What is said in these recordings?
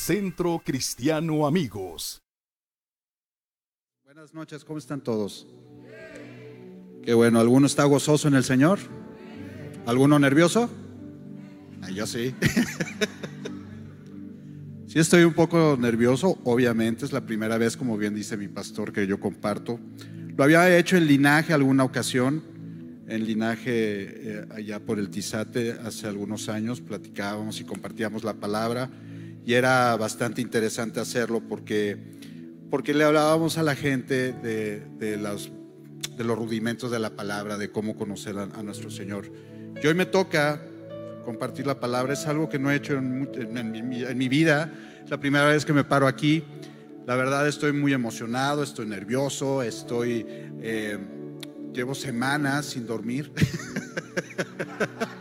Centro Cristiano Amigos. Buenas noches, ¿cómo están todos? Qué bueno, ¿alguno está gozoso en el Señor? ¿Alguno nervioso? Yo sí. sí estoy un poco nervioso, obviamente es la primera vez, como bien dice mi pastor, que yo comparto. Lo había hecho en linaje alguna ocasión, en linaje eh, allá por el Tizate hace algunos años, platicábamos y compartíamos la palabra y era bastante interesante hacerlo porque, porque le hablábamos a la gente de, de, los, de los rudimentos de la palabra, de cómo conocer a, a, nuestro Señor. Y hoy me toca compartir la palabra, es algo que no he hecho en, en, en, mi, en mi vida, es la primera vez que me paro aquí. La verdad estoy muy emocionado, estoy nervioso, estoy... Eh, llevo semanas sin dormir.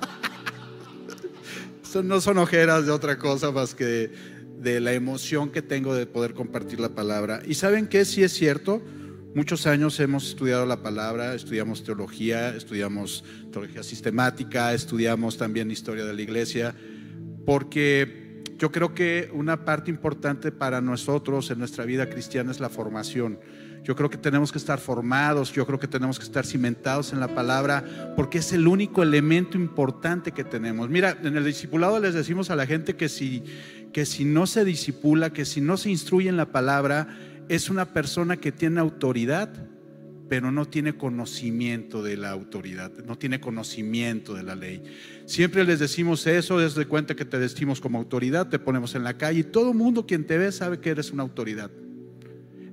no son ojeras de otra cosa más que de la emoción que tengo de poder compartir la palabra. Y saben que sí es cierto, muchos años hemos estudiado la palabra, estudiamos teología, estudiamos teología sistemática, estudiamos también historia de la iglesia, porque yo creo que una parte importante para nosotros en nuestra vida cristiana es la formación. Yo creo que tenemos que estar formados, yo creo que tenemos que estar cimentados en la palabra, porque es el único elemento importante que tenemos. Mira, en el discipulado les decimos a la gente que si, que si no se disipula, que si no se instruye en la palabra, es una persona que tiene autoridad, pero no tiene conocimiento de la autoridad, no tiene conocimiento de la ley. Siempre les decimos eso, desde cuenta que te vestimos como autoridad, te ponemos en la calle y todo mundo quien te ve sabe que eres una autoridad.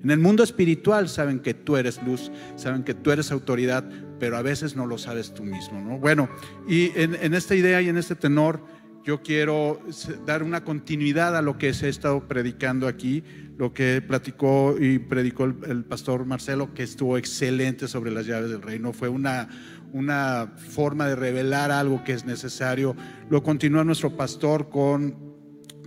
En el mundo espiritual saben que tú eres luz, saben que tú eres autoridad, pero a veces no lo sabes tú mismo. ¿no? Bueno, y en, esta idea y en este tenor, yo quiero dar una continuidad a lo que se ha estado predicando aquí, lo que platicó y predicó el, el, pastor Marcelo, que estuvo excelente sobre las llaves del reino. Fue una, una forma de revelar algo que es necesario. Lo continúa nuestro pastor con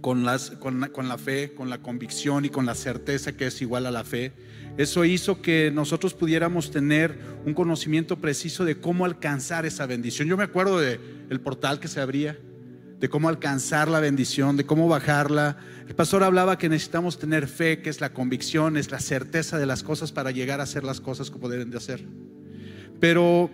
con, las, con, con, la fe, con la convicción y con la certeza que es igual a la fe. Eso hizo que nosotros pudiéramos tener un conocimiento preciso de cómo alcanzar esa bendición. Yo me acuerdo del el portal que se abría, de cómo alcanzar la bendición, de cómo bajarla. El pastor hablaba que necesitamos tener fe, que es la convicción, es la certeza de las cosas para llegar a hacer las cosas como deben de hacer. Pero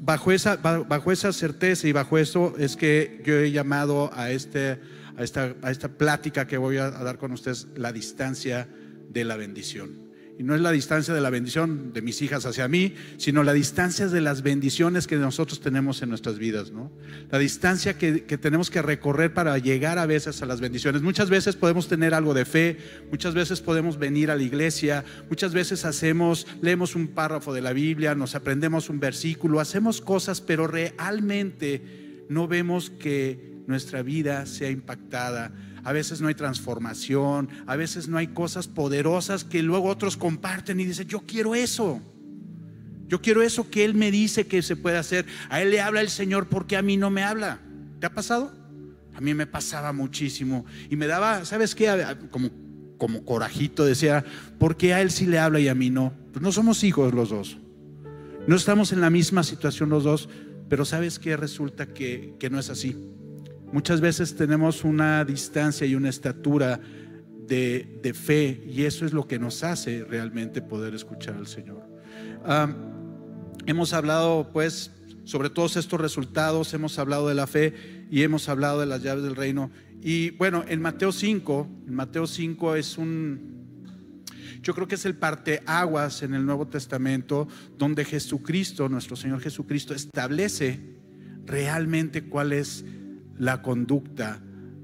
bajo esa, bajo esa certeza y bajo eso es que yo he llamado a este a esta, a esta plática que voy a, dar con ustedes, la distancia de la bendición. Y no es la distancia de la bendición de mis hijas hacia mí, sino la distancia de las bendiciones que nosotros tenemos en nuestras vidas, ¿no? La distancia que, que, tenemos que recorrer para llegar a veces a las bendiciones. Muchas veces podemos tener algo de fe, muchas veces podemos venir a la iglesia, muchas veces hacemos, leemos un párrafo de la Biblia, nos aprendemos un versículo, hacemos cosas, pero realmente no vemos que nuestra vida sea impactada. A veces no hay transformación, a veces no hay cosas poderosas que luego otros comparten y dicen, yo quiero eso. Yo quiero eso que Él me dice que se puede hacer. A Él le habla el Señor porque a mí no me habla. ¿Te ha pasado? A mí me pasaba muchísimo. Y me daba, ¿sabes qué? Como, como corajito decía, ¿por qué a Él sí le habla y a mí no? Pues no somos hijos los dos. No estamos en la misma situación los dos, pero ¿sabes qué? Resulta que, que no es así. Muchas veces tenemos una distancia y una estatura de, fe y eso es lo que nos hace realmente poder escuchar al Señor. Hemos hablado pues sobre todos estos resultados, hemos hablado de la fe y hemos hablado de las llaves del reino. Y bueno, en Mateo 5, en Mateo 5 es un, yo creo que es el parteaguas en el Nuevo Testamento donde Jesucristo, nuestro Señor Jesucristo, establece realmente cuál es la conducta,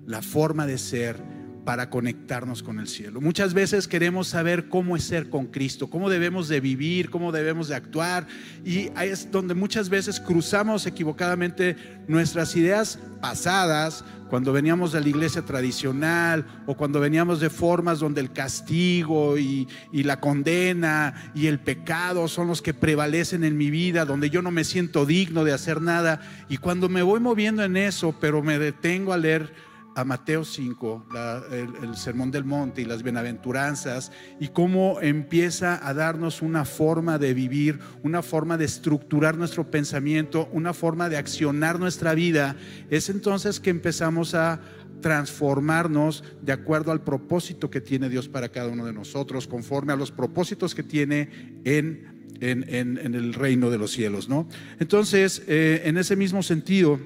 la forma de ser para conectarnos con el cielo. Muchas veces queremos saber cómo es ser con Cristo, cómo debemos de vivir, cómo debemos de actuar y ahí es donde muchas veces cruzamos equivocadamente nuestras ideas pasadas cuando veníamos de la iglesia tradicional o cuando veníamos de formas donde el castigo y, la condena y el pecado son los que prevalecen en mi vida, donde yo no me siento digno de hacer nada. Y cuando me voy moviendo en eso, pero me detengo a leer a Mateo 5, la, el, Sermón del Monte y las bienaventuranzas, y cómo empieza a darnos una forma de vivir, una forma de estructurar nuestro pensamiento, una forma de accionar nuestra vida, es entonces que empezamos a, transformarnos de acuerdo al propósito que tiene Dios para cada uno de nosotros, conforme a los propósitos que tiene en, en, el reino de los cielos. ¿no? Entonces, eh, en ese mismo sentido,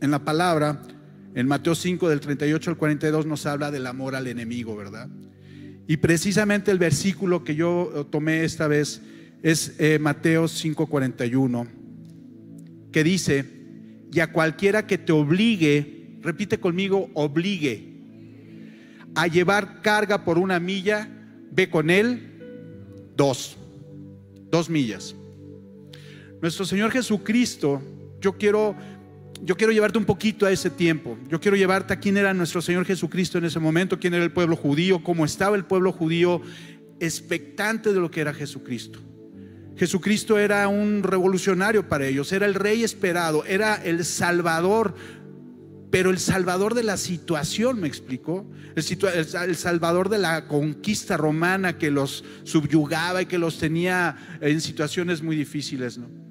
en la palabra, en Mateo 5 del 38 al 42 nos habla del amor al enemigo, ¿verdad? Y precisamente el versículo que yo eh, tomé esta vez es eh, Mateo 5:41, que dice, y a cualquiera que te obligue, repite conmigo, obligue a llevar carga por una milla, ve con él dos, dos millas. Nuestro Señor Jesucristo, yo quiero yo quiero llevarte un poquito a ese tiempo. Yo quiero llevarte a quién era nuestro Señor Jesucristo en ese momento, quién era el pueblo judío, cómo estaba el pueblo judío expectante de lo que era Jesucristo. Jesucristo era un revolucionario para ellos, era el rey esperado, era el salvador, pero el salvador de la situación, me explicó, el, salvador de la conquista romana que los subyugaba y que los tenía en situaciones muy difíciles, ¿no?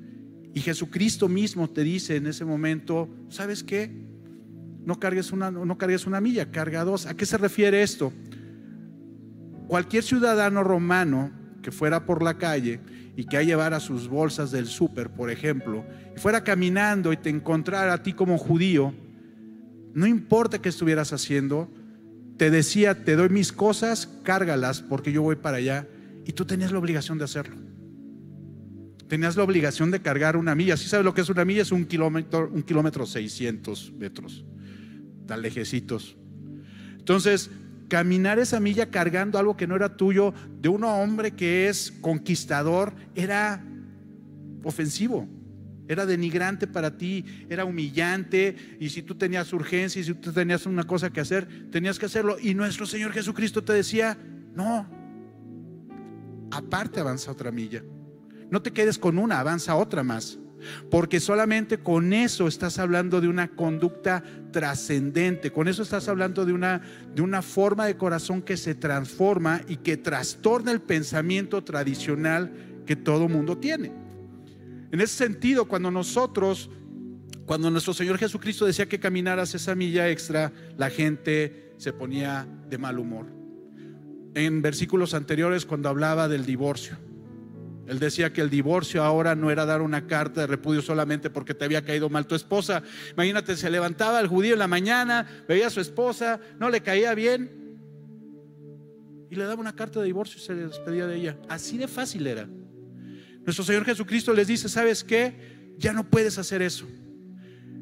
Y Jesucristo mismo te dice en ese momento, ¿sabes qué? No cargues una, no cargues una milla, carga dos. ¿A qué se refiere esto? Cualquier ciudadano romano que fuera por la calle y que a llevar a sus bolsas del súper, por ejemplo, y fuera caminando y te encontrara a ti como judío, no importa qué estuvieras haciendo, te decía, te doy mis cosas, cárgalas porque yo voy para allá, y tú tenías la obligación de hacerlo tenías la obligación de cargar una milla. ¿Sí sabes lo que es una milla? Es un kilómetro, un kilómetro 600 metros, tan lejecitos. Entonces, caminar esa milla cargando algo que no era tuyo, de un hombre que es conquistador, era ofensivo. Era denigrante para ti, era humillante. Y si tú tenías urgencia y si tú tenías una cosa que hacer, tenías que hacerlo. Y nuestro Señor Jesucristo te decía, no, aparte avanza otra milla. No te quedes con una, avanza otra más. Porque solamente con eso estás hablando de una conducta trascendente, con eso estás hablando de una, de una forma de corazón que se transforma y que trastorna el pensamiento tradicional que todo mundo tiene. En ese sentido, cuando nosotros, cuando nuestro Señor Jesucristo decía que caminaras esa milla extra, la gente se ponía de mal humor. En versículos anteriores, cuando hablaba del divorcio, él decía que el divorcio ahora no era dar una carta de repudio solamente porque te había caído mal tu esposa. Imagínate, se levantaba el judío en la mañana, veía a su esposa, no le caía bien y le daba una carta de divorcio y se despedía de ella. Así de fácil era. Nuestro Señor Jesucristo les dice, ¿sabes qué? Ya no puedes hacer eso.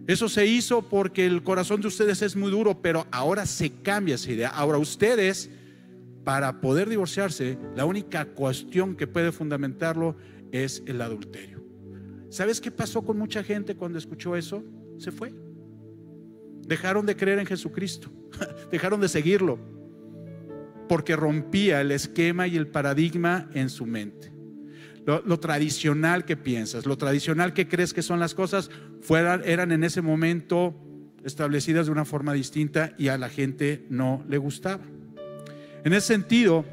Eso se hizo porque el corazón de ustedes es muy duro, pero ahora se cambia esa idea. Ahora ustedes para poder divorciarse, la única cuestión que puede fundamentarlo es el adulterio. ¿Sabes qué pasó con mucha gente cuando escuchó eso? Se fue. Dejaron de creer en Jesucristo, dejaron de seguirlo, porque rompía el esquema y el paradigma en su mente. Lo, tradicional que piensas, lo tradicional que crees que son las cosas, eran en ese momento establecidas de una forma distinta y a la gente no le gustaba. En ese sentido,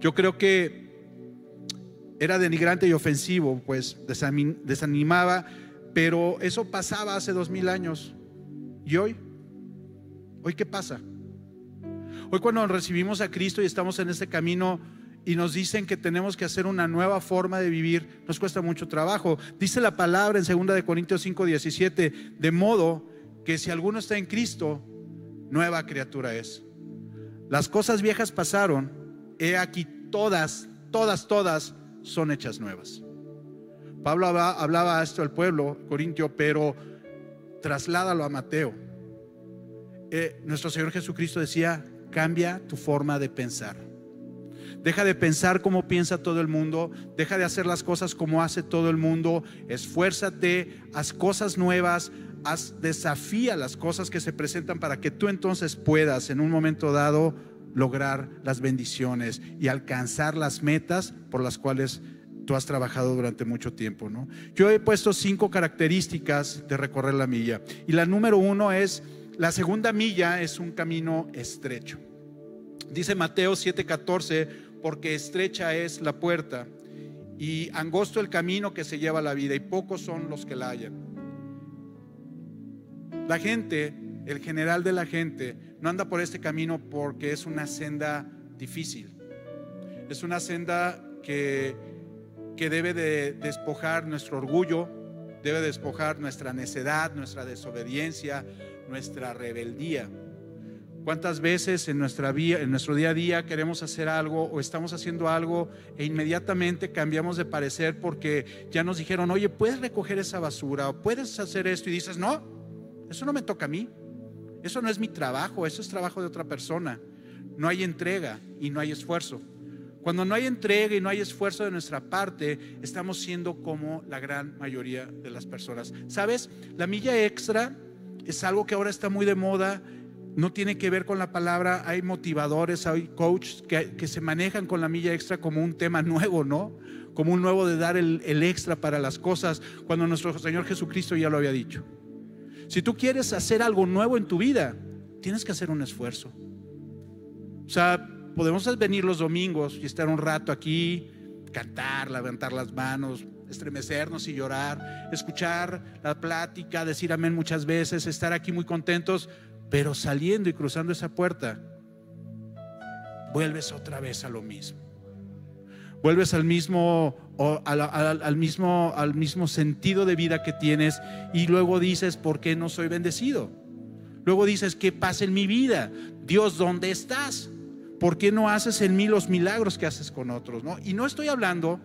yo creo que era denigrante y ofensivo, pues desanimaba, pero eso pasaba hace dos mil años. ¿Y hoy? ¿Hoy qué pasa? Hoy cuando recibimos a Cristo y estamos en ese camino y nos dicen que tenemos que hacer una nueva forma de vivir, nos cuesta mucho trabajo. Dice la palabra en 2 de Corintios 5, 17, de modo que si alguno está en Cristo, nueva criatura es. Las cosas viejas pasaron, he aquí todas, todas, todas son hechas nuevas. Pablo hablaba, esto al pueblo corintio, pero trasládalo a Mateo. Eh, nuestro Señor Jesucristo decía, cambia tu forma de pensar. Deja de pensar como piensa todo el mundo, deja de hacer las cosas como hace todo el mundo, esfuérzate, haz cosas nuevas, haz, desafía las cosas que se presentan para que tú entonces puedas en un momento dado lograr las bendiciones y alcanzar las metas por las cuales tú has trabajado durante mucho tiempo. ¿no? Yo he puesto cinco características de recorrer la milla. Y la número uno es, la segunda milla es un camino estrecho. Dice Mateo 7:14, porque estrecha es la puerta y angosto el camino que se lleva la vida y pocos son los que la hallan. La gente el general de la gente, no anda por este camino porque es una senda difícil. Es una senda que, que debe de despojar nuestro orgullo, debe despojar nuestra necedad, nuestra desobediencia, nuestra rebeldía. ¿Cuántas veces en, nuestra en nuestro día a día queremos hacer algo o estamos haciendo algo e inmediatamente cambiamos de parecer porque ya nos dijeron, oye, puedes recoger esa basura o puedes hacer esto y dices, no, eso no me toca a mí, eso no es mi trabajo, eso es trabajo de otra persona. No hay entrega y no hay esfuerzo. Cuando no hay entrega y no hay esfuerzo de nuestra parte, estamos siendo como la gran mayoría de las personas. ¿Sabes? La milla extra es algo que ahora está muy de moda no tiene que ver con la palabra, hay motivadores, hay coaches que, se manejan con la milla extra como un tema nuevo, ¿no? Como un nuevo de dar el, extra para las cosas, cuando nuestro Señor Jesucristo ya lo había dicho. Si tú quieres hacer algo nuevo en tu vida, tienes que hacer un esfuerzo. O sea, podemos venir los domingos y estar un rato aquí, cantar, levantar las manos, estremecernos y llorar, escuchar la plática, decir amén muchas veces, estar aquí muy contentos, pero saliendo y cruzando esa puerta, vuelves otra vez a lo mismo. Vuelves al mismo, al, mismo, al mismo sentido de vida que tienes y luego dices, ¿por qué no soy bendecido? Luego dices, ¿qué pasa en mi vida? Dios, ¿dónde estás? ¿Por qué no haces en mí los milagros que haces con otros? ¿no? Y no estoy hablando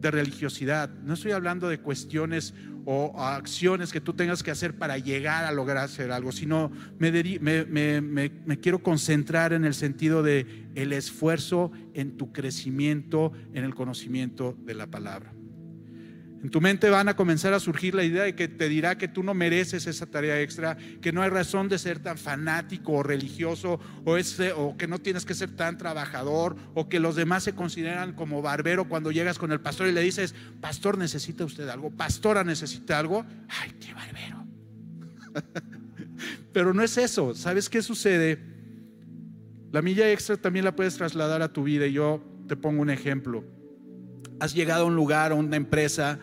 de religiosidad, no estoy hablando de cuestiones o acciones que tú tengas que hacer para llegar a lograr hacer algo, sino me, me, quiero concentrar en el sentido de el esfuerzo en tu crecimiento, en el conocimiento de la palabra. En tu mente van a comenzar a surgir la idea de que te dirá que tú no mereces esa tarea extra, que no hay razón de ser tan fanático o religioso, o, que no tienes que ser tan trabajador, o que los demás se consideran como barbero cuando llegas con el pastor y le dices, pastor, ¿necesita usted algo? Pastora, ¿necesita algo? Ay, qué barbero. Pero no es eso. ¿Sabes qué sucede? La milla extra también la puedes trasladar a tu vida y yo te pongo un ejemplo. Has llegado a un lugar, a una empresa,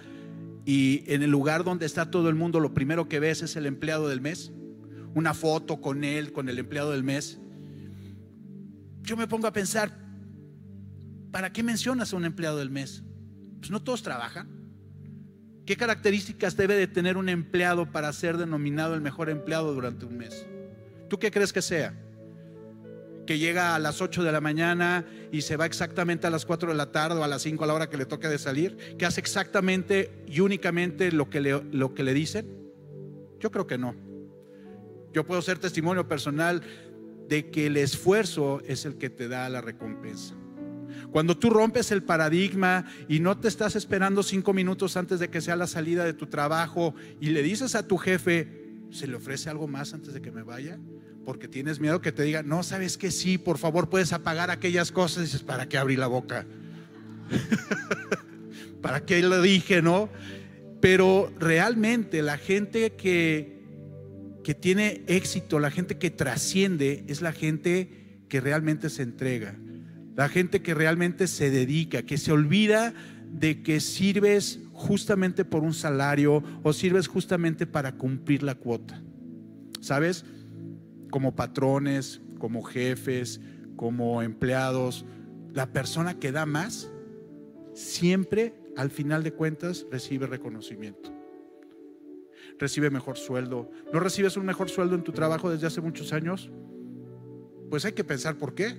y en el lugar donde está todo el mundo, lo primero que ves es el empleado del mes. Una foto con él, con el empleado del mes. Yo me pongo a pensar, ¿para qué mencionas a un empleado del mes? Pues no todos trabajan. ¿Qué características debe de tener un empleado para ser denominado el mejor empleado durante un mes? ¿Tú qué crees que sea? Que llega a las 8 de la mañana y se va exactamente a las 4 de la tarde o a las 5 a la hora que le toque de salir, que hace exactamente y únicamente lo que le, lo que le dicen? Yo creo que no. Yo puedo ser testimonio personal de que el esfuerzo es el que te da la recompensa. Cuando tú rompes el paradigma y no te estás esperando cinco minutos antes de que sea la salida de tu trabajo y le dices a tu jefe, ¿se le ofrece algo más antes de que me vaya? Porque tienes miedo que te diga, no, sabes que sí, por favor puedes apagar aquellas cosas. Y dices, ¿para qué abrí la boca? ¿Para qué lo dije, no? Pero realmente la gente que, que tiene éxito, la gente que trasciende, es la gente que realmente se entrega, la gente que realmente se dedica, que se olvida de que sirves justamente por un salario o sirves justamente para cumplir la cuota. ¿Sabes? Como patrones, como jefes, como empleados, la persona que da más, siempre al final de cuentas recibe reconocimiento. Recibe mejor sueldo. ¿No recibes un mejor sueldo en tu trabajo desde hace muchos años? Pues hay que pensar por qué.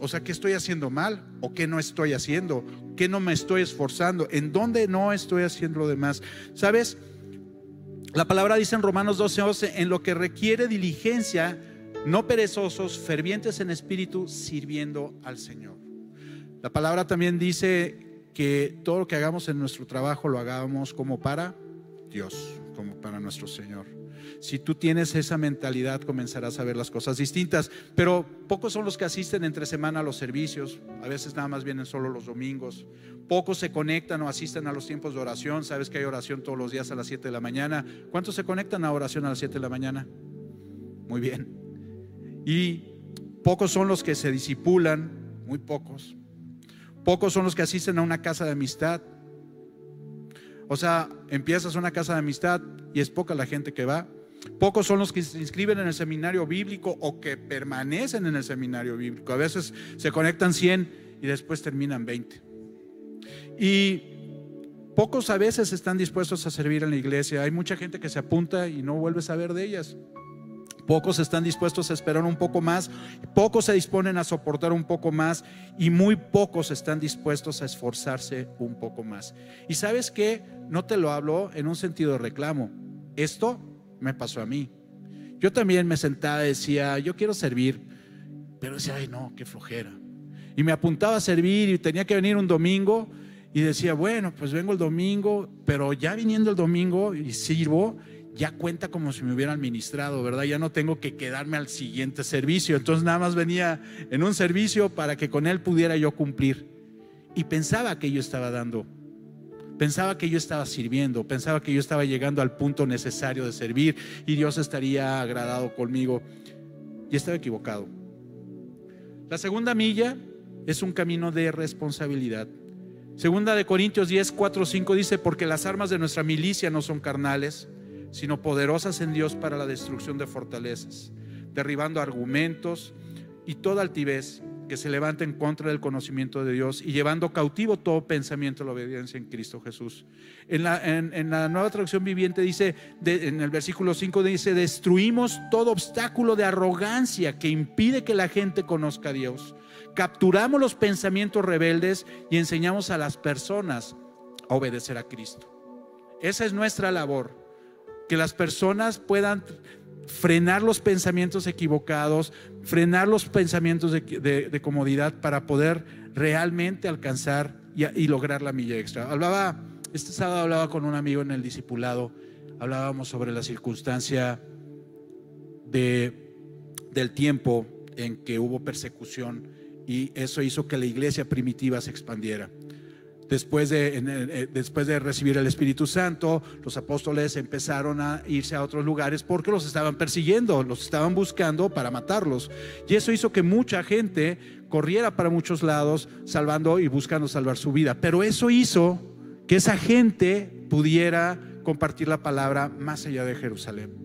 O sea, ¿qué estoy haciendo mal? ¿O qué no estoy haciendo? ¿Qué no me estoy esforzando? ¿En dónde no estoy haciendo lo demás? ¿Sabes? La palabra dice en Romanos 12, en lo que requiere diligencia, no perezosos, fervientes en espíritu, sirviendo al Señor. La palabra también dice que todo lo que hagamos en nuestro trabajo lo hagamos como para Dios, como para nuestro Señor. Si tú tienes esa mentalidad, comenzarás a ver las cosas distintas. Pero pocos son los que asisten entre semana a los servicios. A veces nada más vienen solo los domingos. Pocos se conectan o asisten a los tiempos de oración. Sabes que hay oración todos los días a las 7 de la mañana. ¿Cuántos se conectan a oración a las 7 de la mañana? Muy bien. Y pocos son los que se disipulan, muy pocos. Pocos son los que asisten a una casa de amistad. O sea, empiezas una casa de amistad y es poca la gente que va. Pocos son los que se inscriben en el seminario bíblico o que permanecen en el seminario bíblico. A veces se conectan 100 y después terminan 20. Y pocos a veces están dispuestos a servir en la iglesia. Hay mucha gente que se apunta y no vuelve a saber de ellas. Pocos están dispuestos a esperar un poco más, pocos se disponen a soportar un poco más y muy pocos están dispuestos a esforzarse un poco más. Y sabes que no te lo hablo en un sentido de reclamo. Esto me pasó a mí. Yo también me sentaba y decía, yo quiero servir, pero decía, ay no, qué flojera. Y me apuntaba a servir y tenía que venir un domingo y decía, bueno, pues vengo el domingo, pero ya viniendo el domingo y sirvo, ya cuenta como si me hubieran ministrado, ¿verdad? Ya no tengo que quedarme al siguiente servicio. Entonces nada más venía en un servicio para que con él pudiera yo cumplir. Y pensaba que yo estaba dando, pensaba que yo estaba sirviendo, pensaba que yo estaba llegando al punto necesario de servir y Dios estaría agradado conmigo. Y estaba equivocado. La segunda milla es un camino de responsabilidad. Segunda de Corintios 10, 4, 5 dice, porque las armas de nuestra milicia no son carnales sino poderosas en Dios para la destrucción de fortalezas, derribando argumentos y toda altivez que se levanta en contra del conocimiento de Dios y llevando cautivo todo pensamiento a la obediencia en Cristo Jesús. En la, nueva traducción viviente dice, en el versículo 5 dice, destruimos todo obstáculo de arrogancia que impide que la gente conozca a Dios. Capturamos los pensamientos rebeldes y enseñamos a las personas a obedecer a Cristo. Esa es nuestra labor que las personas puedan frenar los pensamientos equivocados, frenar los pensamientos de, comodidad para poder realmente alcanzar y, lograr la milla extra. Hablaba, este sábado hablaba con un amigo en el discipulado, hablábamos sobre la circunstancia de, del tiempo en que hubo persecución y eso hizo que la iglesia primitiva se expandiera. Después de, eh, después de recibir el Espíritu Santo, los apóstoles empezaron a irse a otros lugares porque los estaban persiguiendo, los estaban buscando para matarlos. Y eso hizo que mucha gente corriera para muchos lados, salvando y buscando salvar su vida. Pero eso hizo que esa gente pudiera compartir la palabra más allá de Jerusalén.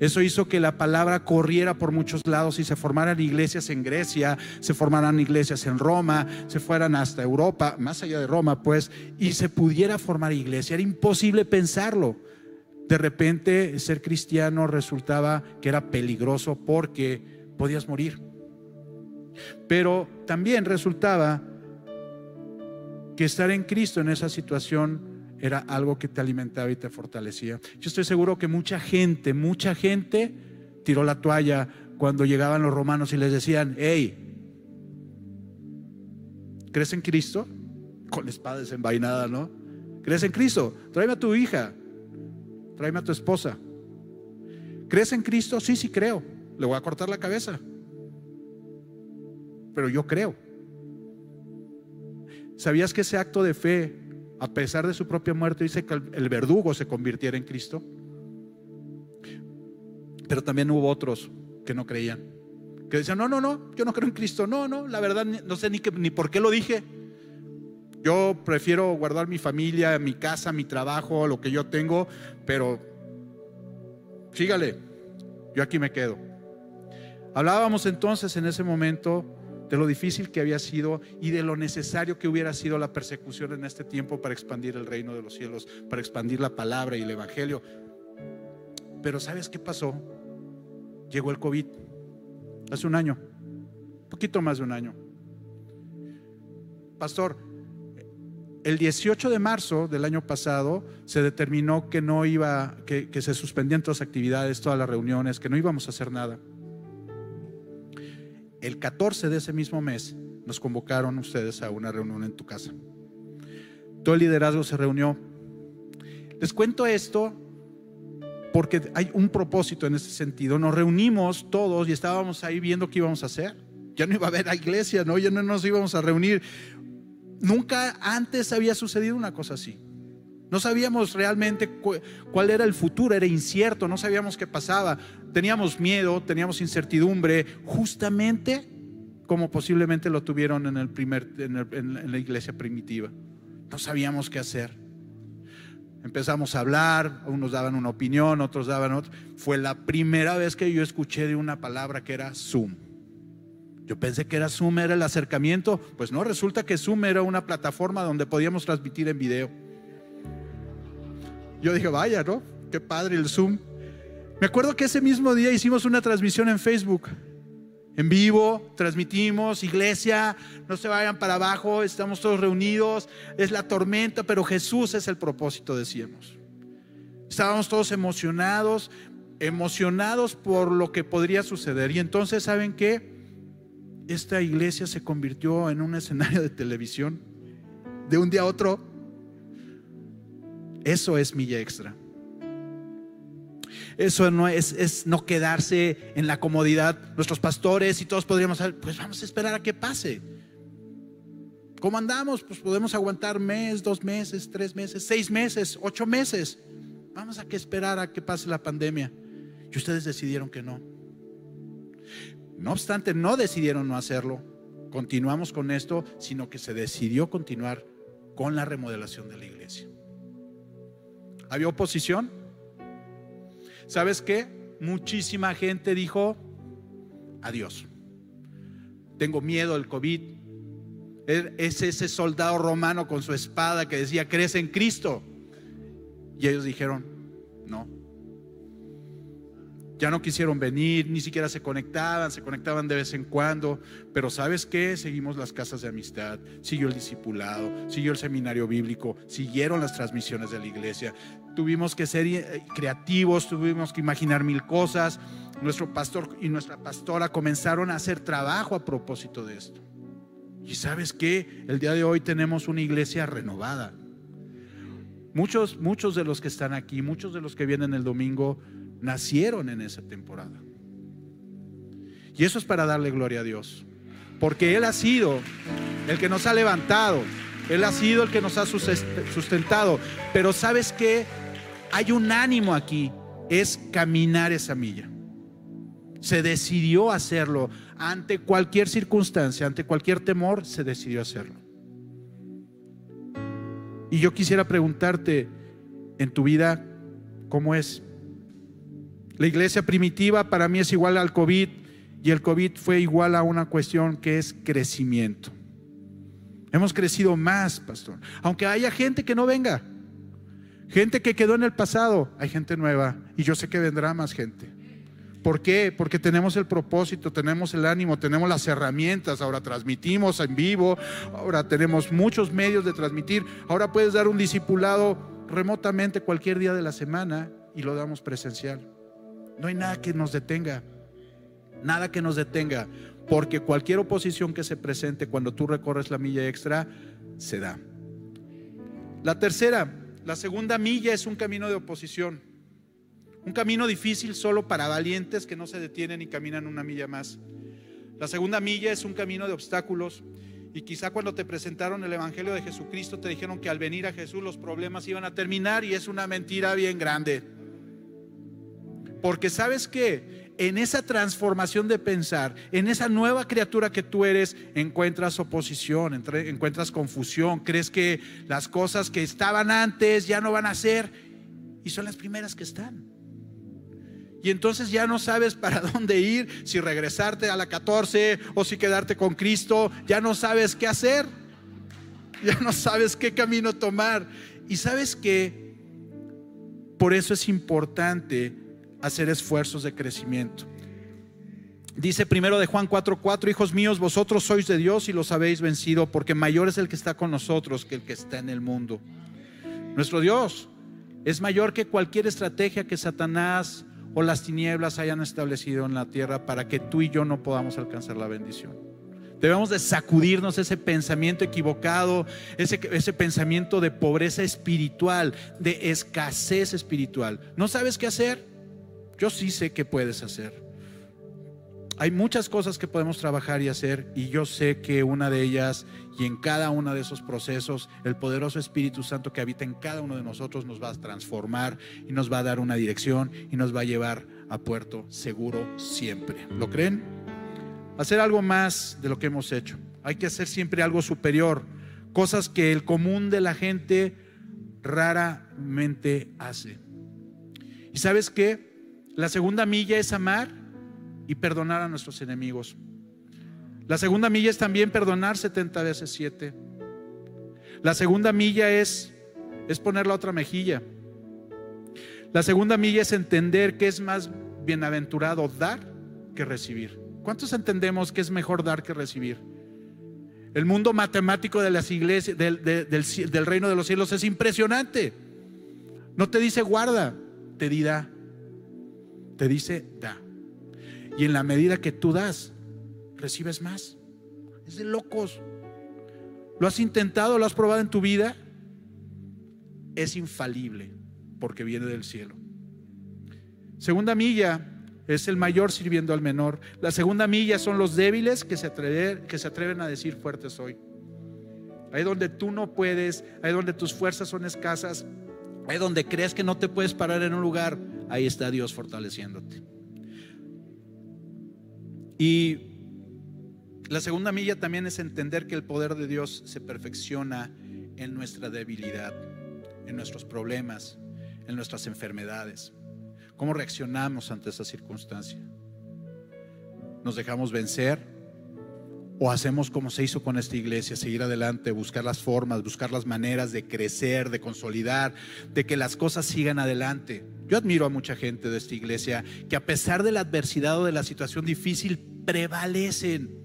Eso hizo que la palabra corriera por muchos lados y se formaran iglesias en Grecia, se formaran iglesias en Roma, se fueran hasta Europa, más allá de Roma, pues, y se pudiera formar iglesia. Era imposible pensarlo. De repente ser cristiano resultaba que era peligroso porque podías morir. Pero también resultaba que estar en Cristo en esa situación era algo que te alimentaba y te fortalecía. Yo estoy seguro que mucha gente, mucha gente tiró la toalla cuando llegaban los romanos y les decían, hey, ¿crees en Cristo? Con la espada desenvainada, ¿no? ¿Crees en Cristo? Tráeme a tu hija, tráeme a tu esposa. ¿Crees en Cristo? Sí, sí creo. Le voy a cortar la cabeza. Pero yo creo. ¿Sabías que ese acto de fe a pesar de su propia muerte, dice que el verdugo se convirtiera en Cristo. Pero también hubo otros que no creían, que decían, no, no, no, yo no creo en Cristo, no, no, la verdad no sé ni, por qué lo dije. Yo prefiero guardar mi familia, mi casa, mi trabajo, lo que yo tengo, pero sígale, yo aquí me quedo. Hablábamos entonces en ese momento de lo difícil que había sido y de lo necesario que hubiera sido la persecución en este tiempo para expandir el reino de los cielos, para expandir la palabra y el evangelio. Pero ¿sabes qué pasó? Llegó el COVID hace un año, poquito más de un año. Pastor, el 18 de marzo del año pasado se determinó que no iba, que, que se suspendían todas las actividades, todas las reuniones, que no íbamos a hacer nada el 14 de ese mismo mes nos convocaron ustedes a una reunión en tu casa. Todo el liderazgo se reunió. Les cuento esto porque hay un propósito en ese sentido. Nos reunimos todos y estábamos ahí viendo qué íbamos a hacer. Ya no iba a haber la iglesia, ¿no? Ya no nos íbamos a reunir. Nunca antes había sucedido una cosa así. No sabíamos realmente cuál era el futuro, era incierto, no sabíamos qué pasaba. Teníamos miedo, teníamos incertidumbre, justamente como posiblemente lo tuvieron en, el primer, en, la iglesia primitiva. No sabíamos qué hacer. Empezamos a hablar, unos daban una opinión, otros daban otra. Fue la primera vez que yo escuché de una palabra que era Zoom. Yo pensé que era Zoom, era el acercamiento. Pues no, resulta que Zoom era una plataforma donde podíamos transmitir en video. Yo dije, vaya, ¿no? Qué padre el Zoom. Me acuerdo que ese mismo día hicimos una transmisión en Facebook. En vivo, transmitimos, iglesia, no se vayan para abajo, estamos todos reunidos, es la tormenta, pero Jesús es el propósito, decíamos. Estábamos todos emocionados, emocionados por lo que podría suceder. Y entonces, ¿saben qué? Esta iglesia se convirtió en un escenario de televisión de un día a otro. Eso es milla extra. Eso no es, no quedarse en la comodidad. Nuestros pastores y todos podríamos saber, pues vamos a esperar a que pase. ¿Cómo andamos? Pues podemos aguantar mes, dos meses, tres meses, seis meses, ocho meses. Vamos a esperar a que pase la pandemia. Y ustedes decidieron que no. No obstante, no decidieron no hacerlo. Continuamos con esto, sino que se decidió continuar con la remodelación de la iglesia. ¿Había oposición? ¿Sabes qué? Muchísima gente dijo, adiós. Tengo miedo del COVID. Es ese soldado romano con su espada que decía, ¿crees en Cristo? Y ellos dijeron, no. Ya no quisieron venir, ni siquiera se conectaban, se conectaban de vez en cuando, pero ¿sabes qué? Seguimos las casas de amistad, siguió el discipulado, siguió el seminario bíblico, siguieron las transmisiones de la iglesia. Tuvimos que ser eh, creativos, tuvimos que imaginar mil cosas. Nuestro pastor y nuestra pastora comenzaron a hacer trabajo a propósito de esto. Y sabes qué? El día de hoy tenemos una iglesia renovada. Muchos, muchos de los que están aquí, muchos de los que vienen el domingo, nacieron en esa temporada. Y eso es para darle gloria a Dios. Porque Él ha sido el que nos ha levantado. Él ha sido el que nos ha sustentado. Pero sabes que hay un ánimo aquí. Es caminar esa milla. Se decidió hacerlo. Ante cualquier circunstancia, ante cualquier temor, se decidió hacerlo. Y yo quisiera preguntarte en tu vida, ¿cómo es? La iglesia primitiva para mí es igual al COVID y el COVID fue igual a una cuestión que es crecimiento. Hemos crecido más, pastor. Aunque haya gente que no venga, gente que quedó en el pasado, hay gente nueva y yo sé que vendrá más gente. ¿Por qué? Porque tenemos el propósito, tenemos el ánimo, tenemos las herramientas, ahora transmitimos en vivo, ahora tenemos muchos medios de transmitir, ahora puedes dar un discipulado remotamente cualquier día de la semana y lo damos presencial. No hay nada que nos detenga. Nada que nos detenga. Porque cualquier oposición que se presente cuando tú recorres la milla extra, se da. La tercera, la segunda milla es un camino de oposición. Un camino difícil solo para valientes que no se detienen y caminan una milla más. La segunda milla es un camino de obstáculos. Y quizá cuando te presentaron el Evangelio de Jesucristo te dijeron que al venir a Jesús los problemas iban a terminar y es una mentira bien grande. Porque sabes que en esa transformación de pensar, en esa nueva criatura que tú eres, encuentras oposición, encuentras confusión, crees que las cosas que estaban antes ya no van a ser y son las primeras que están. Y entonces ya no sabes para dónde ir, si regresarte a la 14 o si quedarte con Cristo, ya no sabes qué hacer, ya no sabes qué camino tomar. Y sabes que por eso es importante hacer esfuerzos de crecimiento. Dice primero de Juan 4:4, hijos míos, vosotros sois de Dios y los habéis vencido, porque mayor es el que está con nosotros que el que está en el mundo. Nuestro Dios es mayor que cualquier estrategia que Satanás o las tinieblas hayan establecido en la tierra para que tú y yo no podamos alcanzar la bendición. Debemos de sacudirnos ese pensamiento equivocado, ese, ese pensamiento de pobreza espiritual, de escasez espiritual. ¿No sabes qué hacer? Yo sí sé que puedes hacer. Hay muchas cosas que podemos trabajar y hacer y yo sé que una de ellas y en cada uno de esos procesos el poderoso Espíritu Santo que habita en cada uno de nosotros nos va a transformar y nos va a dar una dirección y nos va a llevar a puerto seguro siempre. ¿Lo creen? Hacer algo más de lo que hemos hecho. Hay que hacer siempre algo superior, cosas que el común de la gente raramente hace. ¿Y sabes qué? La segunda milla es amar y perdonar a nuestros enemigos. La segunda milla es también perdonar 70 veces 7. La segunda milla es, es poner la otra mejilla. La segunda milla es entender que es más bienaventurado dar que recibir. ¿Cuántos entendemos que es mejor dar que recibir? El mundo matemático de las iglesias, del, del reino de los cielos es impresionante. No te dice guarda, te dirá te dice da. Y en la medida que tú das, recibes más. Es de locos. ¿Lo has intentado? ¿Lo has probado en tu vida? Es infalible porque viene del cielo. Segunda milla es el mayor sirviendo al menor. La segunda milla son los débiles que se, atreven, que se atreven a decir fuerte soy. Ahí donde tú no puedes, ahí donde tus fuerzas son escasas, ahí donde crees que no te puedes parar en un lugar, ahí está Dios fortaleciéndote. Y la segunda milla también es entender que el poder de Dios se perfecciona en nuestra debilidad, en nuestros problemas, en nuestras enfermedades. ¿Cómo reaccionamos ante esa circunstancia? ¿Nos dejamos vencer? ¿O hacemos como se hizo con esta iglesia, seguir adelante, buscar las formas, buscar las maneras de crecer, de consolidar, de que las cosas sigan adelante? Yo admiro a mucha gente de esta iglesia que a pesar de la adversidad o de la situación difícil, prevalecen.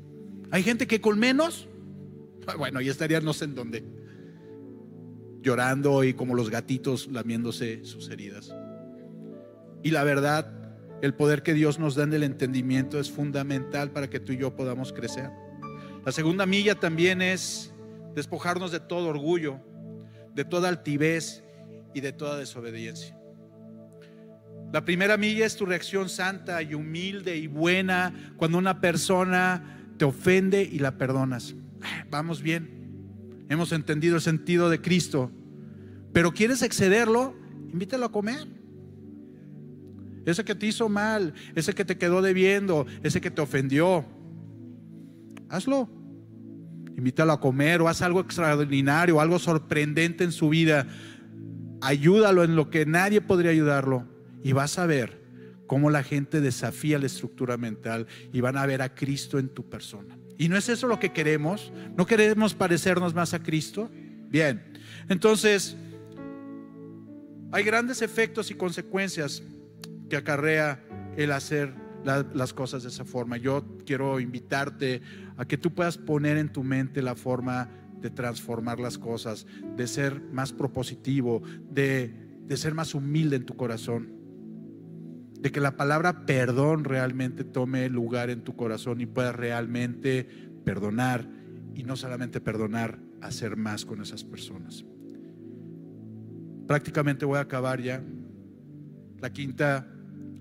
Hay gente que con menos, bueno, ya estarían no sé en dónde, llorando y como los gatitos lamiéndose sus heridas. Y la verdad, el poder que Dios nos da en el entendimiento es fundamental para que tú y yo podamos crecer. La segunda milla también es despojarnos de todo orgullo, de toda altivez y de toda desobediencia. La primera milla es tu reacción santa y humilde y buena cuando una persona te ofende y la perdonas. Vamos bien, hemos entendido el sentido de Cristo, pero quieres excederlo, invítalo a comer. Ese que te hizo mal, ese que te quedó debiendo, ese que te ofendió, hazlo. Invítalo a comer o haz algo extraordinario, algo sorprendente en su vida. Ayúdalo en lo que nadie podría ayudarlo y vas a ver cómo la gente desafía la estructura mental y van a ver a Cristo en tu persona. ¿Y no es eso lo que queremos? ¿No queremos parecernos más a Cristo? Bien, entonces hay grandes efectos y consecuencias que acarrea el hacer las cosas de esa forma. Yo quiero invitarte a que tú puedas poner en tu mente la forma de transformar las cosas, de ser más propositivo, de, de ser más humilde en tu corazón de que la palabra perdón realmente tome lugar en tu corazón y puedas realmente perdonar y no solamente perdonar, hacer más con esas personas. Prácticamente voy a acabar ya. La quinta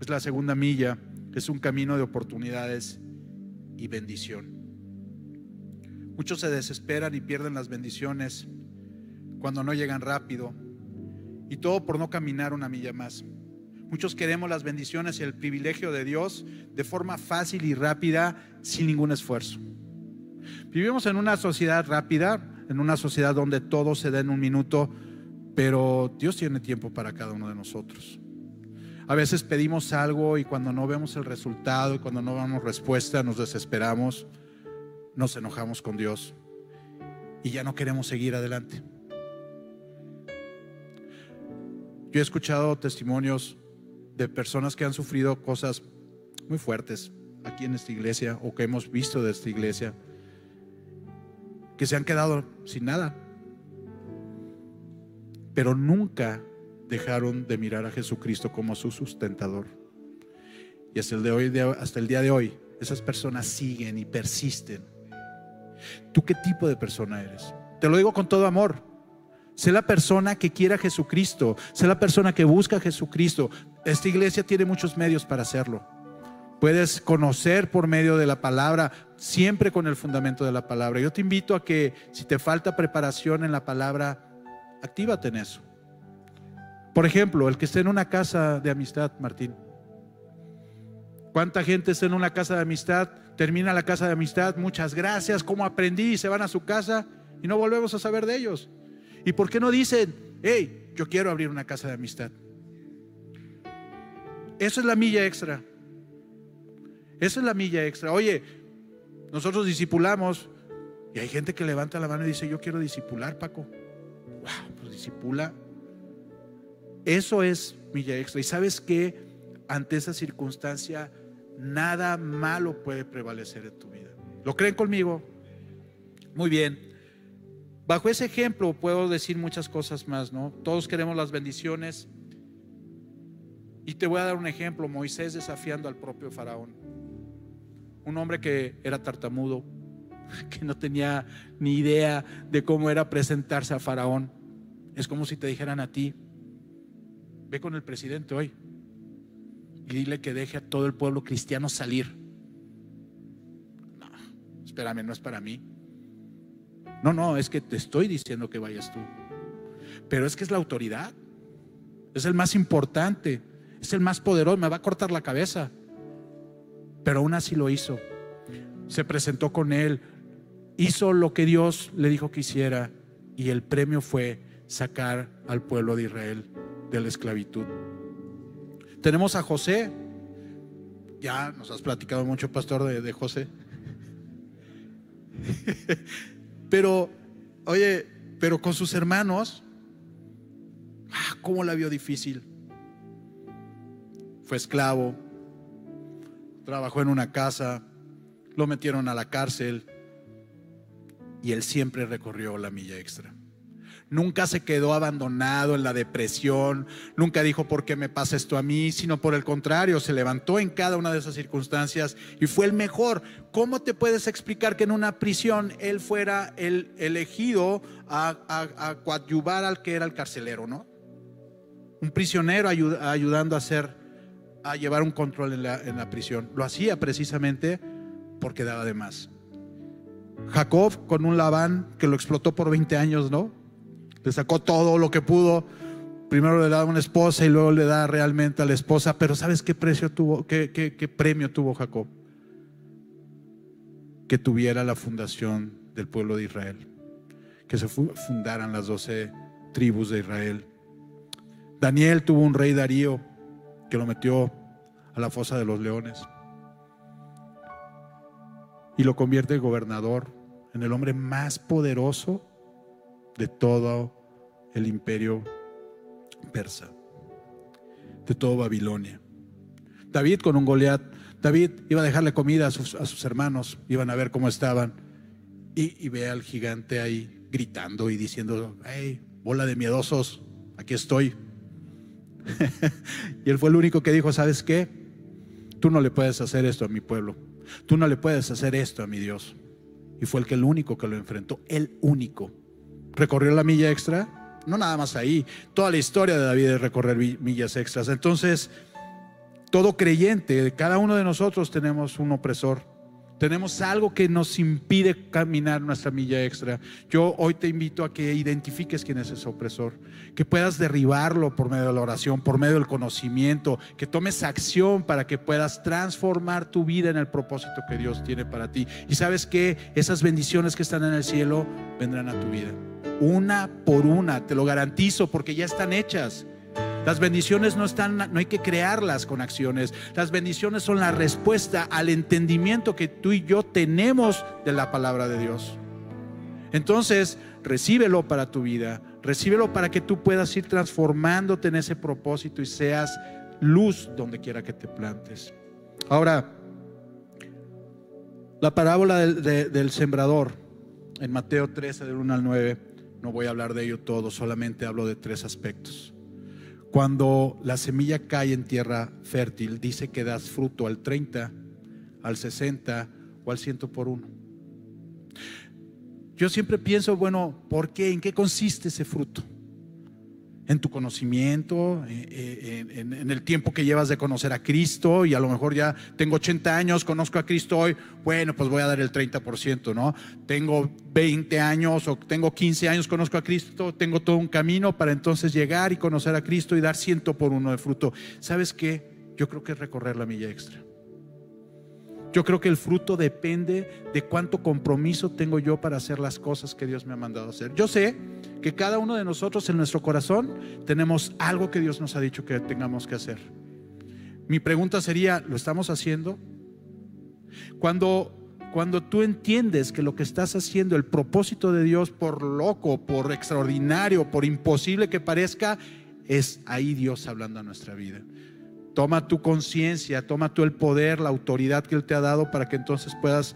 es la segunda milla, es un camino de oportunidades y bendición. Muchos se desesperan y pierden las bendiciones cuando no llegan rápido y todo por no caminar una milla más. Muchos queremos las bendiciones y el privilegio de Dios de forma fácil y rápida, sin ningún esfuerzo. Vivimos en una sociedad rápida, en una sociedad donde todo se da en un minuto, pero Dios tiene tiempo para cada uno de nosotros. A veces pedimos algo y cuando no vemos el resultado y cuando no vemos respuesta nos desesperamos, nos enojamos con Dios y ya no queremos seguir adelante. Yo he escuchado testimonios de personas que han sufrido cosas muy fuertes aquí en esta iglesia o que hemos visto de esta iglesia, que se han quedado sin nada, pero nunca dejaron de mirar a Jesucristo como su sustentador. Y hasta el, de hoy, hasta el día de hoy, esas personas siguen y persisten. ¿Tú qué tipo de persona eres? Te lo digo con todo amor. Sé la persona que quiera a Jesucristo. Sé la persona que busca a Jesucristo. Esta iglesia tiene muchos medios para hacerlo. Puedes conocer por medio de la palabra, siempre con el fundamento de la palabra. Yo te invito a que si te falta preparación en la palabra, actívate en eso. Por ejemplo, el que esté en una casa de amistad, Martín. ¿Cuánta gente está en una casa de amistad? Termina la casa de amistad, muchas gracias, ¿cómo aprendí? Y se van a su casa y no volvemos a saber de ellos. ¿Y por qué no dicen, hey, yo quiero abrir una casa de amistad. Eso es la milla extra. Esa es la milla extra. Oye, nosotros discipulamos y hay gente que levanta la mano y dice, yo quiero disipular, Paco. Wow, pues disipula. Eso es milla extra. Y sabes que ante esa circunstancia, nada malo puede prevalecer en tu vida. ¿Lo creen conmigo? Muy bien. Bajo ese ejemplo puedo decir muchas cosas más, ¿no? Todos queremos las bendiciones. Y te voy a dar un ejemplo, Moisés desafiando al propio faraón. Un hombre que era tartamudo, que no tenía ni idea de cómo era presentarse a faraón. Es como si te dijeran a ti, ve con el presidente hoy y dile que deje a todo el pueblo cristiano salir. No, espérame, no es para mí. No, no, es que te estoy diciendo que vayas tú. Pero es que es la autoridad. Es el más importante. Es el más poderoso. Me va a cortar la cabeza. Pero aún así lo hizo. Se presentó con él. Hizo lo que Dios le dijo que hiciera. Y el premio fue sacar al pueblo de Israel de la esclavitud. Tenemos a José. Ya nos has platicado mucho, pastor, de, de José. Pero, oye, pero con sus hermanos, ah, ¿cómo la vio difícil? Fue esclavo, trabajó en una casa, lo metieron a la cárcel y él siempre recorrió la milla extra. Nunca se quedó abandonado en la depresión, nunca dijo por qué me pasa esto a mí, sino por el contrario, se levantó en cada una de esas circunstancias y fue el mejor. ¿Cómo te puedes explicar que en una prisión él fuera el elegido a, coadyuvar al que era el carcelero, no? Un prisionero ayudando a hacer, a llevar un control en la, en la prisión. Lo hacía precisamente porque daba de más. Jacob con un Labán que lo explotó por 20 años, ¿no? Le sacó todo lo que pudo. Primero le da una esposa y luego le da realmente a la esposa. Pero ¿sabes qué precio tuvo, qué, qué premio tuvo Jacob? Que tuviera la fundación del pueblo de Israel. Que se fundaran las doce tribus de Israel. Daniel tuvo un rey Darío que lo metió a la fosa de los leones y lo convierte en gobernador, en el hombre más poderoso de todo el imperio persa, de todo Babilonia. David con un Goliat, David iba a dejarle comida a sus, hermanos, iban a ver cómo estaban, y, ve al gigante ahí gritando y diciendo, hey, bola de miedosos, aquí estoy. y él fue el único que dijo, ¿sabes qué? Tú no le puedes hacer esto a mi pueblo, tú no le puedes hacer esto a mi Dios. Y fue el que el único que lo enfrentó, el único recorrió la milla extra. No nada más ahí. Toda la historia de David es recorrer millas extras. Entonces, todo creyente, cada uno de nosotros tenemos un opresor. Tenemos algo que nos impide caminar nuestra milla extra. Yo hoy te invito a que identifiques quién es ese opresor, que puedas derribarlo por medio de la oración, por medio del conocimiento, que tomes acción para que puedas transformar tu vida en el propósito que Dios tiene para ti. Y sabes que esas bendiciones que están en el cielo vendrán a tu vida una por una, te lo garantizo, porque ya están hechas. Las bendiciones no están, no hay que crearlas con acciones. Las bendiciones son la respuesta al entendimiento que tú y yo tenemos de la palabra de Dios. Entonces, recíbelo para tu vida, recíbelo para que tú puedas ir transformándote en ese propósito y seas luz donde quiera que te plantes. Ahora, la parábola del, sembrador en Mateo 13, del 1 al 9 no voy a hablar de ello todo, solamente hablo de tres aspectos. Cuando la semilla cae en tierra fértil, dice que das fruto al 30, al 60 o al 100 por uno. Yo siempre pienso, bueno, ¿por qué? ¿En qué consiste ese fruto? En tu conocimiento, eh, eh, en, el tiempo que llevas de conocer a Cristo y a lo mejor ya tengo 80 años, conozco a Cristo hoy, bueno, pues voy a dar el 30%, ¿no? Tengo 20 años o tengo 15 años, conozco a Cristo, tengo todo un camino para entonces llegar y conocer a Cristo y dar ciento por uno de fruto. ¿Sabes qué? Yo creo que es recorrer la milla extra. Yo creo que el fruto depende de cuánto compromiso tengo yo para hacer las cosas que Dios me ha mandado hacer. Yo sé que cada uno de nosotros en nuestro corazón tenemos algo que Dios nos ha dicho que tengamos que hacer. Mi pregunta sería, ¿lo estamos haciendo? Cuando cuando tú entiendes que lo que estás haciendo, el propósito de Dios, por loco, por extraordinario, por imposible que parezca, es ahí Dios hablando a nuestra vida. Toma tu conciencia, toma tú el poder, la autoridad que Él te ha dado para que entonces puedas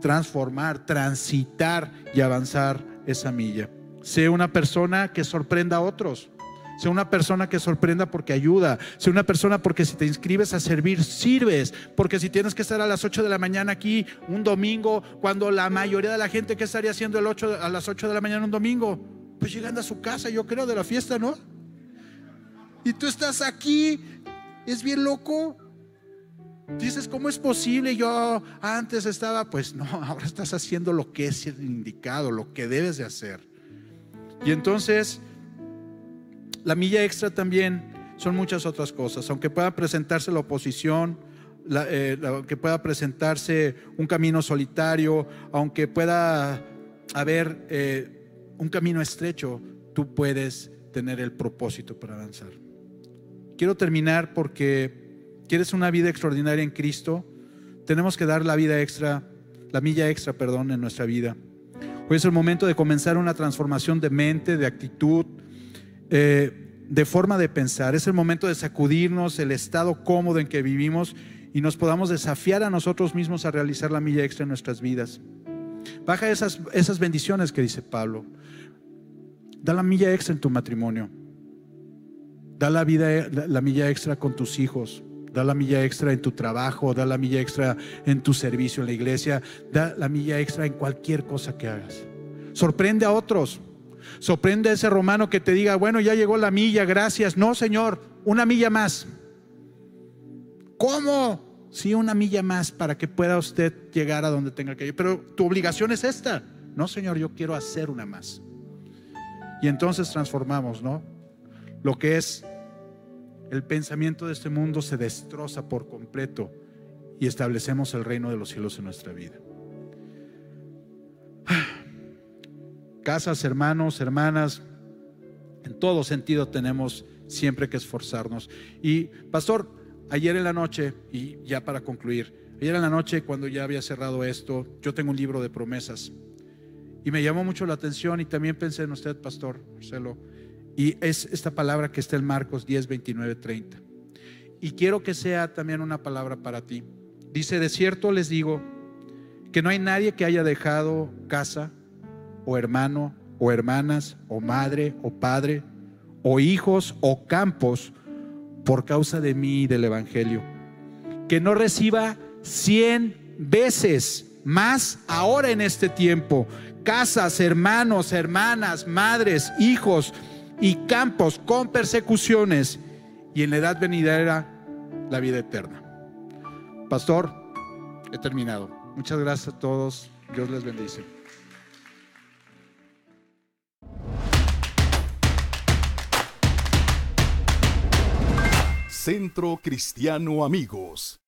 transformar, transitar y avanzar esa milla. Sé una persona que sorprenda a otros. Sea una persona que sorprenda porque ayuda. Sea una persona porque si te inscribes a servir, sirves. Porque si tienes que estar a las 8 de la mañana aquí un domingo, cuando la mayoría de la gente que estaría haciendo el 8, a las 8 de la mañana un domingo, pues llegando a su casa, yo creo, de la fiesta, ¿no? Y tú estás aquí, es bien loco. Dices, ¿cómo es posible? Yo antes estaba, pues no, ahora estás haciendo lo que es indicado, lo que debes de hacer. Y entonces la milla extra también son muchas otras cosas, aunque pueda presentarse la oposición, eh, aunque pueda presentarse un camino solitario, aunque pueda haber eh, un camino estrecho, tú puedes tener el propósito para avanzar. Quiero terminar porque quieres una vida extraordinaria en Cristo, tenemos que dar la vida extra, la milla extra, perdón, en nuestra vida. Hoy es el momento de comenzar una transformación de mente, de actitud, eh, de forma de pensar. Es el momento de sacudirnos el estado cómodo en que vivimos y nos podamos desafiar a nosotros mismos a realizar la milla extra en nuestras vidas. Baja esas, esas bendiciones que dice Pablo. Da la milla extra en tu matrimonio. Da la, vida, la milla extra con tus hijos. Da la milla extra en tu trabajo. Da la milla extra en tu servicio en la iglesia. Da la milla extra en cualquier cosa que hagas. Sorprende a otros. Sorprende a ese romano que te diga, bueno, ya llegó la milla, gracias. No, Señor, una milla más. ¿Cómo? Sí, una milla más para que pueda usted llegar a donde tenga que ir. Pero tu obligación es esta. No, Señor, yo quiero hacer una más. Y entonces transformamos, ¿no? Lo que es el pensamiento de este mundo se destroza por completo y establecemos el reino de los cielos en nuestra vida. casas, hermanos, hermanas, en todo sentido tenemos siempre que esforzarnos. Y pastor, ayer en la noche, y ya para concluir, ayer en la noche cuando ya había cerrado esto, yo tengo un libro de promesas. Y me llamó mucho la atención y también pensé en usted, pastor Marcelo. Y es esta palabra que está en Marcos 10, 29, 30. Y quiero que sea también una palabra para ti. Dice, de cierto les digo que no hay nadie que haya dejado casa o hermano o hermanas o madre o padre o hijos o campos por causa de mí y del Evangelio. Que no reciba cien veces más ahora en este tiempo. Casas, hermanos, hermanas, madres, hijos y campos con persecuciones y en la edad venidera la vida eterna. Pastor, he terminado. Muchas gracias a todos. Dios les bendice. Centro Cristiano Amigos.